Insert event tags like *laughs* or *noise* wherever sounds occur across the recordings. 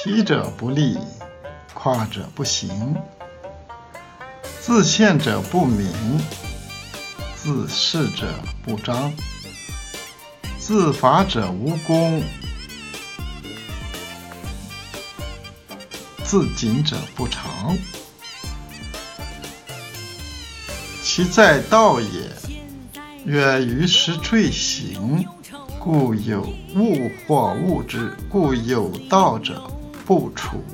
提者不立，夸者不行，自见者不明，自是者不彰，自伐者无功，自谨者不长。其在道也，曰：于时坠行，故有物或物之，故有道者。不处，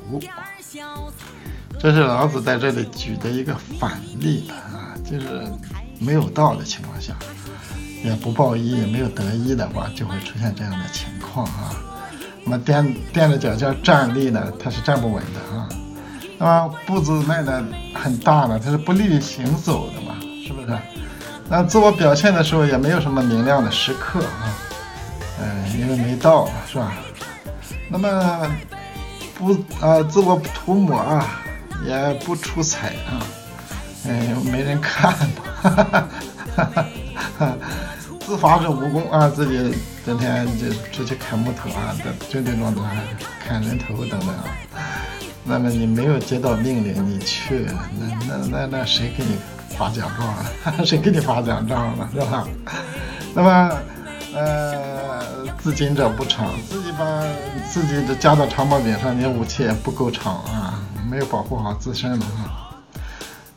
这是老子在这里举的一个反例啊，就是没有道的情况下，也不抱一，也没有得一的话，就会出现这样的情况啊。那么踮踮着脚尖站立呢，它是站不稳的啊。那么步子迈的很大呢，它是不利于行走的嘛，是不是？那自我表现的时候也没有什么明亮的时刻啊，嗯，因为没道，是吧？那么。不啊，自我涂抹啊，也不出彩啊，嗯，没人看哈哈哈哈。*laughs* 自罚者无功啊，自己整天就出去砍木头啊，就这种的砍人头等等啊。那么你没有接到命令，你去，那那那那谁给你发奖状啊？*laughs* 谁给你发奖状了，是吧？*laughs* 那么，呃。自谨者不长，自己把自己的加到长矛柄上，你武器也不够长啊，没有保护好自身的啊。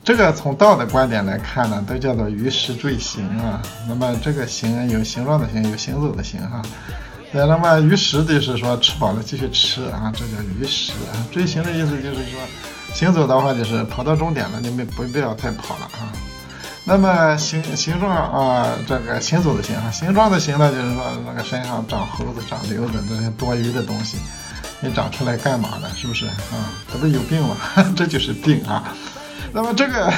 这个从道的观点来看呢，都叫做鱼食坠行啊。那么这个行有形状的行，有行走的行哈。那么鱼食就是说吃饱了继续吃啊，这叫鱼食啊。坠行的意思就是说，行走的话就是跑到终点了，你没不必要再跑了啊。那么形形状啊，这个行走的行啊，形状的形呢，就是说那个身上长猴子、长瘤子这些多余的东西，你长出来干嘛的？是不是啊？这不有病吗？*laughs* 这就是病啊。那么这个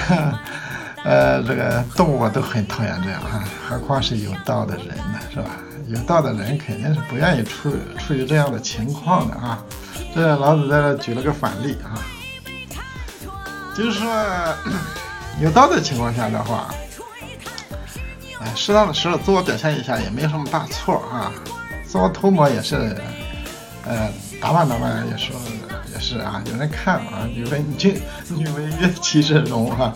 *laughs* 呃，这个动物都很讨厌这样啊，何况是有道的人呢，是吧？有道的人肯定是不愿意处处于这样的情况的啊。这老子在这举了个反例啊，就是说。有道的情况下的话，哎，适当的时候自我表现一下也没什么大错啊。自我涂抹也是，呃，打扮打扮也是也是啊，有人看啊，女为君，*laughs* 女为悦其者容啊，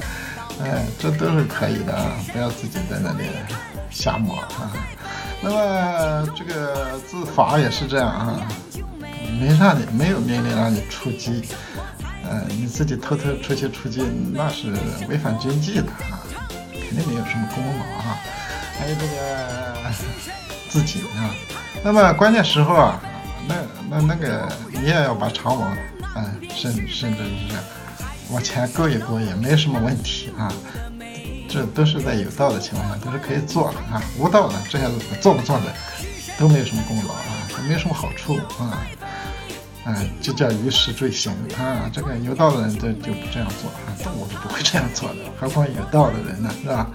哎，这都是可以的啊，不要自己在那里瞎抹啊。那么这个自罚也是这样啊，没让你没有命令让你出击。嗯，你自己偷偷出去出击，那是违反军纪的啊，肯定没有什么功劳啊。还有这个自己啊，那么关键时候啊，那那那个你也要把长矛，嗯，甚甚至是往前勾一勾也没什么问题啊。这都是在有道的情况下都是可以做的啊，无道的这些做不做的都没有什么功劳啊，没有什么好处啊。哎，就叫于时坠行啊！这个有道的人就就不这样做啊，动物是不会这样做的，何况有道的人呢，是吧？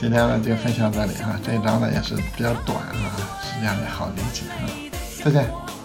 今天呢就分享这里啊，这一章呢也是比较短啊，时间也好理解啊。再见。